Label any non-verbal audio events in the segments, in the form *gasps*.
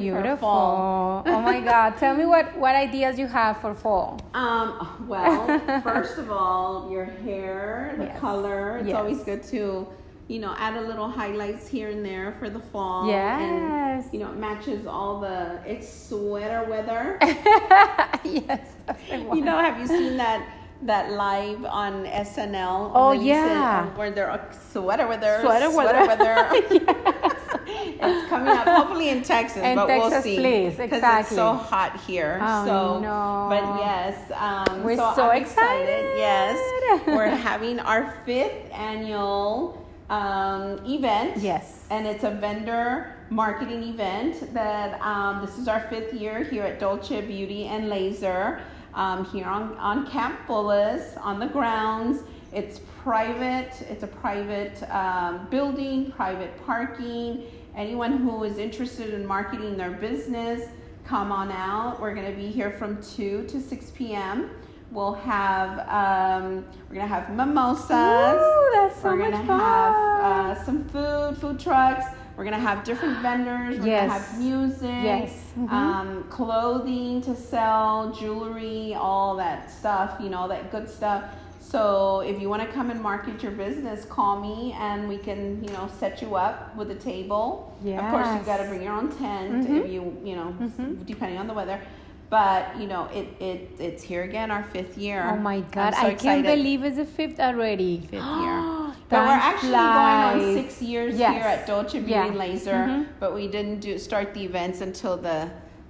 Beautiful. oh my God. Tell me what, what ideas you have for fall. Um, well, first of all, your hair, the Yes. color. It's Yes. always good to, you know, add a little highlights here and there for the fall. Yes. And, you know, it matches all the, it's sweater weather. *laughs* yes. that's the one. you know, have you seen that? That live on SNL. Oh, said, yeah. um, where they're uh, sweater weather. Sweater weather. weather. *laughs* it's coming up, hopefully in Texas, In but we'll see. please, Because exactly. it's so hot here. Oh, so, no. but yes, um, We're so, so I'm excited. Yes, *laughs* we're having our fifth annual um, event. Yes. and it's a vendor marketing event that um, this is our fifth year here at Dolce Beauty and Laser um, here on, on Camp Bullis on the grounds. It's private, it's a private um, building, private parking. Anyone who is interested in marketing their business, come on out. We're going to be here from 2 to 6 p.m. We'll have, um, we're going to have mimosas. Ooh, that's so we're gonna fun. have uh, some food, food trucks. We're gonna have different vendors. We're Yes. gonna have music. Yes. Mhm. Um, clothing to sell, jewelry, all that stuff. You know, all that good stuff. So if you want to come and market your business, call me and we can, you know, set you up with a table. Of course, you've got to bring your own tent Mhm. if you, you know, Mhm. depending on the weather. But you know, it, it it's here again, our fifth year. Oh my God. so I can't believe it's the fifth already. Fifth year. *gasps* But we're actually going on six years Yes. here at Dolce Beauty Yeah. Laser, Mhm. but we didn't do start the events until the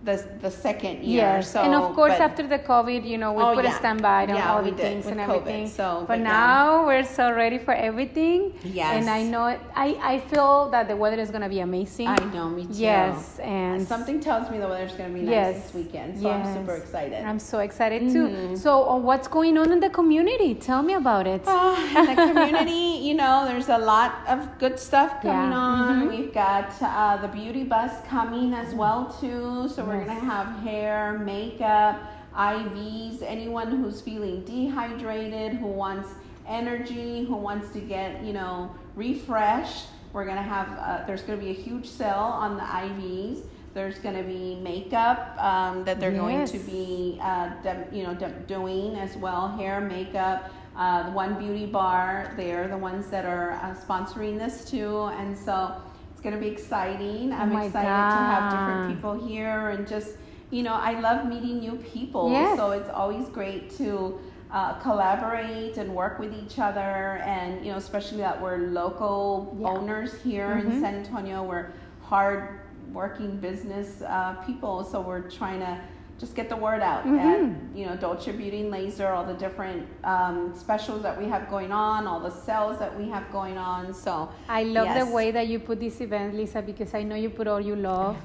the, the second year. Yes, So, and of course but- after the COVID, you know, we Oh, put a yeah. standby on Yeah, all the things and COVID, everything. so, but but yeah. now we're so ready for everything. Yes. And I know it, I I feel that the weather is gonna be amazing. I know, me too. Yes, and something tells me the weather's going to be nice Yes. this weekend, so I'm super excited. I'm so excited too. Mhm. So, uh, what's going on in the community? Tell me about it. Ah, in the community, you know, there's a lot of good stuff coming Yeah. on. Mhm. We've got uh, the beauty bus coming as well too. So we're Yes. gonna have hair, makeup, IVs. Anyone who's feeling dehydrated, who wants energy, who wants to get you know refreshed. We're gonna have. Uh, there's gonna be a huge sale on the IVs. There's gonna be makeup um, that they're going to be uh, dem- you know dem- doing as well. Hair, makeup uh, the One Beauty Bar. They're the ones that are uh, sponsoring this too, and so it's going to be exciting. I'm Oh excited to have different people here, and just you know, I love meeting new people. Yes. So it's always great to uh, collaborate and work with each other, and you know, especially that we're local Yeah. owners here Mhm. in San Antonio. We're hard working business uh, people, so we're trying to just get the word out Mhm. at you know Dolce Beauty and Laser, all the different um, specials that we have going on, all the sales that we have going on. So I love yes. the way that you put this event, Lisa, because I know you put all you love.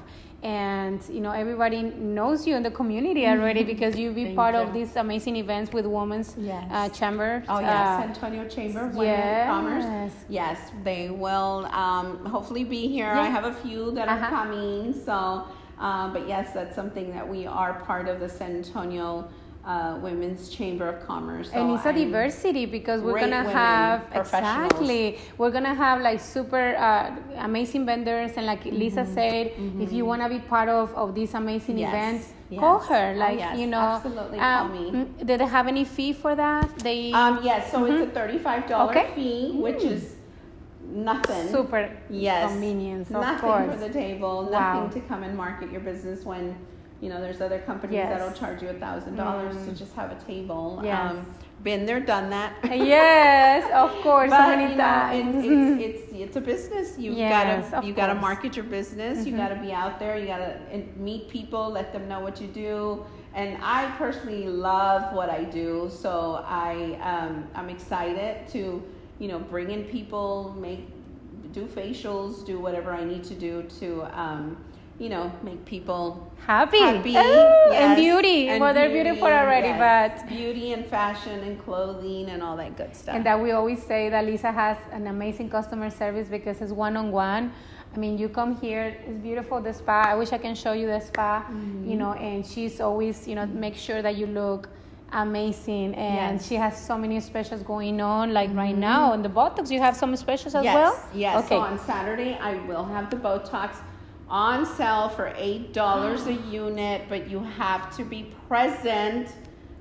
And you know everybody knows you in the community already because you be Thank part you. of these amazing events with Women's Yes. uh, Chamber. Oh uh, yes, San Antonio Chamber of Women yes. Commerce. Yes, they will um, hopefully be here. I have a few that are Uh-huh. coming. So, um, but yes, that's something that we are part of the San Antonio uh, Women's Chamber of Commerce. So and it's a diversity because we're gonna have exactly we're gonna have like super uh, amazing vendors and like lisa said if you want to be part of, of these amazing Mm-hmm. Yes, events yes. call her Oh, like yes, you know absolutely, um, me. mm, did they have any fee for that they Um, yes, so it's a thirty-five dollar Mm-hmm. Okay. fee, which Mm. is nothing. super yes, convenience of nothing course for the table, Wow. to come and market your business when you know there's other companies Yes. that'll charge you a thousand dollars to Mm. just have a table. Yes. Um, been there, done that. *laughs* yes of *laughs* course so But many you know, times it, it's, *laughs* it's it's a business. You've Yes, gotta you got to market your business. You Mhm. got to be out there. You got to meet people, let them know what you do. And I personally love what I do, so I um, I'm excited to you know bring in people, make do facials, do whatever I need to do to um, you know make people happy, happy Ooh, and beauty and well they're beautiful beauty, already yes. but beauty and fashion and clothing and all that good stuff. And that we always say that Lisa has an amazing customer service because it's one on one. I mean, you come here, it's beautiful, the spa. I wish I can show you the spa, Mm-hmm. you know, and she's always, you know, make sure that you look amazing. And Yes. she has so many specials going on, like right now. In the Botox, you have some specials as yes, well? Yes. Okay. So on Saturday, I will have the Botox on sale for eight dollars a *gasps* unit, but you have to be present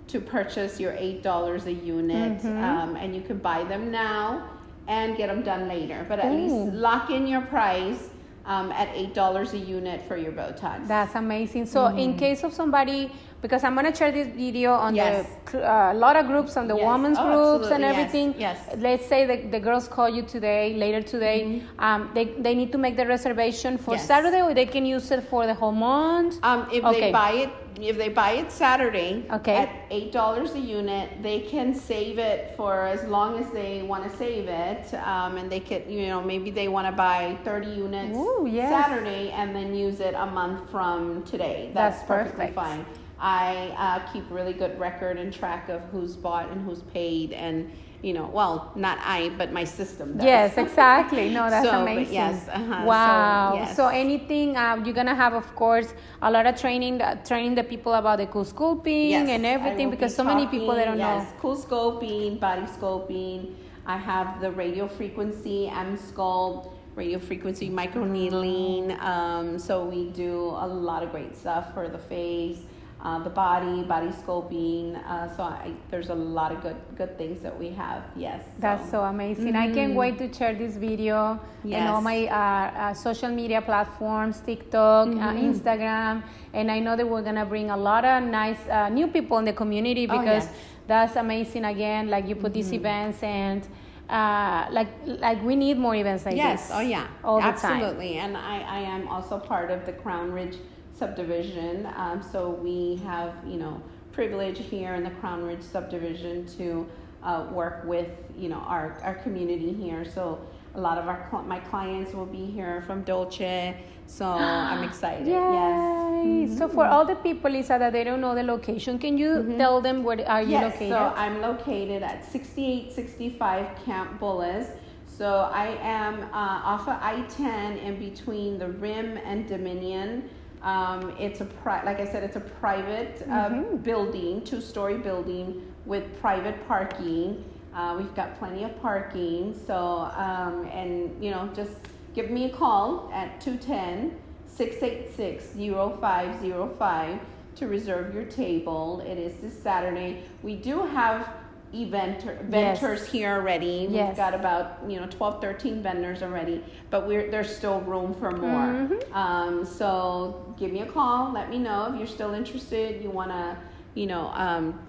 to purchase your eight dollars a unit, Mm-hmm. um, and you can buy them now and get them done later. But at Ooh. least lock in your price um, at eight dollars a unit for your Botox. That's amazing. So, in case of somebody, because I'm gonna share this video on Yes. the a lot of groups, on the Yes. women's Oh, groups and absolutely. Yes. everything. Yes. Let's say the, the girls call you today, later today. Um, they, they need to make the reservation for Yes. Saturday, or they can use it for the whole month. Um, if Okay. they buy it, if they buy it Saturday Okay. at eight dollars a unit, they can save it for as long as they want to save it, um, and they could, you know, maybe they want to buy thirty units Ooh, yes. Saturday and then use it a month from today. That's That's, perfectly perfect. fine. I uh, keep really good record and track of who's bought and who's paid, and you know, well, not I, but my system does. Yes, exactly. No, that's *laughs* So, amazing. yes, uh-huh, so, Wow. yes. So, anything um, you're gonna have, of course, a lot of training, uh, training the people about the cool sculpting Yes, and everything, because be so many people they don't talking, know. yes, Cool sculpting, body sculpting. I have the radio frequency, Emsculpt, radio frequency microneedling. Um, so we do a lot of great stuff for the face, uh, the body, body sculpting. Uh, so I, there's a lot of good good things that we have. Yes. That's so amazing. I can't wait to share this video and all my uh, uh, social media platforms, TikTok, uh, Instagram. And I know that we're going to bring a lot of nice uh, new people in the community Oh, because yes. that's amazing. Again, like you put these events and uh, like like we need more events like Yes, this. oh yeah, all the time. absolutely. And I, I am also part of the Crown Ridge subdivision. Um, so we have, you know, privilege here in the Crown Ridge subdivision to uh, work with, you know, our, our community here. So a lot of our my clients will be here from Dolce. So I'm *gasps* excited. Yay. Yes. So for all the people, Lisa, that they don't know the location, can you tell them where are you Mm-hmm. Yes, located? so I'm located at 6865 Camp Bullis. So I am uh, off of I-10 in between the Rim and Dominion. Um, it's a pri- like I said, it's a private uh, Mm-hmm. building, two-story building with private parking. Uh, we've got plenty of parking. So um, and you know, just give me a call at 210 686 0505 to reserve your table. It is this Saturday. We do have event vendors here already. Yes. We've got about you know 12, 13 vendors already, but we're there's still room for more. Mhm. Um, so give me a call. Let me know if you're still interested. You want to you know um,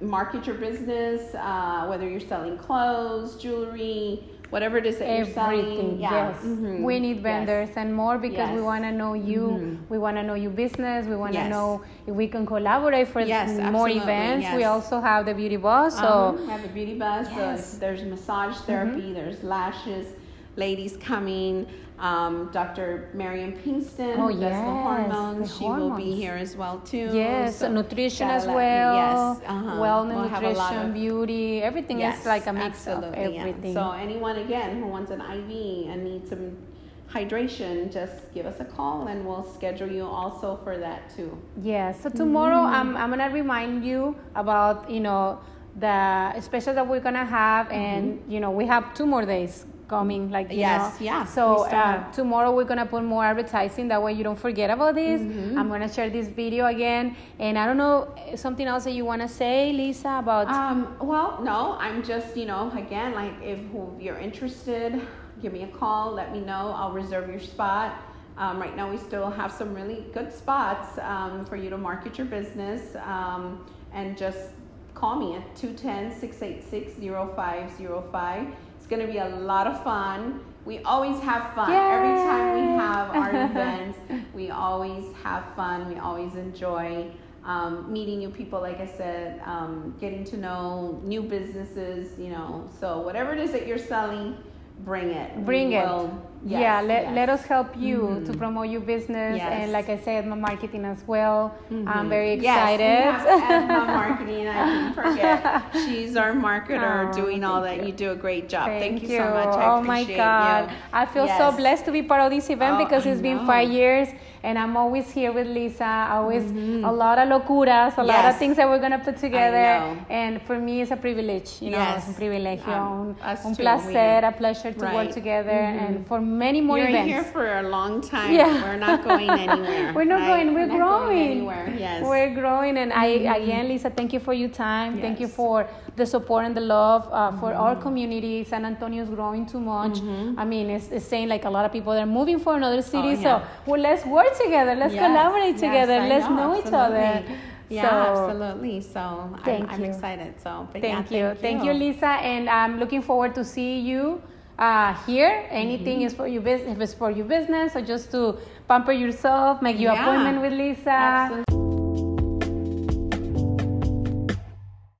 market your business, uh, whether you're selling clothes, jewelry, whatever it is that you're selling. Everything, Yeah. yes. Mhm. We need Yes. vendors and more because we want to know you. Mhm. We want to know your business. We want to Yes. know if we can collaborate for Yes, more events. We also have the beauty boss. So Um, we have a beauty bus. Yes. Mm-hmm. So there's massage therapy. There's lashes. Ladies coming. Um, Dr. Marion Pinkston, Oh, who does the yes, hormones. she will be here as well too. yes, So nutrition as well. Yes, uh-huh. Wellness, We'll have a lot nutrition, of- beauty. Everything Yes, is like a mix of yeah. everything. So anyone again who wants an IV and needs some hydration, just give us a call and we'll schedule you also for that too. Yeah, so tomorrow Mm-hmm. I'm, I'm gonna remind you about you know the special that we're gonna have, and you know we have two more days coming. Like. Yes, know. yeah, So we uh, tomorrow we're gonna put more advertising. That way you don't forget about this. Mm-hmm. I'm gonna share this video again, and I don't know something else that you wanna say, Lisa, about. Um, well, no, I'm just, you know, again, like if you're interested, give me a call, let me know. I'll reserve your spot. Um, right now, we still have some really good spots um, for you to market your business. Um, and just call me at 210 686 0505. It's going to be a lot of fun. We always have fun. Every time we have our *laughs* events, we always have fun. We always enjoy um, meeting new people, like I said, um, getting to know new businesses, you know. So, whatever it is that you're selling, bring it. Bring We it. Yes, yeah, let, yes. let us help you to Mhm. promote your business. Yes. And like I said, my marketing as well. I'm Mhm. very Yes, excited. and have *laughs* Emma marketing. I didn't forget. She's our marketer, Oh, doing all that. you. You do a great job. Thank, you so much. I oh my God. you. I feel so blessed to be part of this event Oh, because it's been five years and I'm always here with Lisa. Always a lot of locuras, a lot of Mm-hmm. Things that we're going to put together. And for me, it's a privilege. You know, Yes. es un privilegio, Um, un, un placer, a pleasure to work Right. together. And for many more You're events. here for a long time. Yeah. We're not going *laughs* anywhere. we're not right? going. We're, not growing. anywhere. Yes. Mm-hmm. We're growing, and I again, Lisa, thank you for your time. Thank you for the support and the love uh, for our community. San Antonio is growing too much. I mean, it's, it's saying like a lot of people that are moving for another city. Mm-hmm. Oh, yeah. So well, let's work together. Let's Yes, collaborate together. Let's know, know, each other. Yeah, So, absolutely. So I'm, Thank I'm excited. So but yeah, Thank you. Thank you, Lisa. And I'm looking forward to see you uh, here. Anything Mm-hmm. is for your business, if it's for your business or just to pamper yourself, make your Yeah. appointment with Lisa. Absolutely.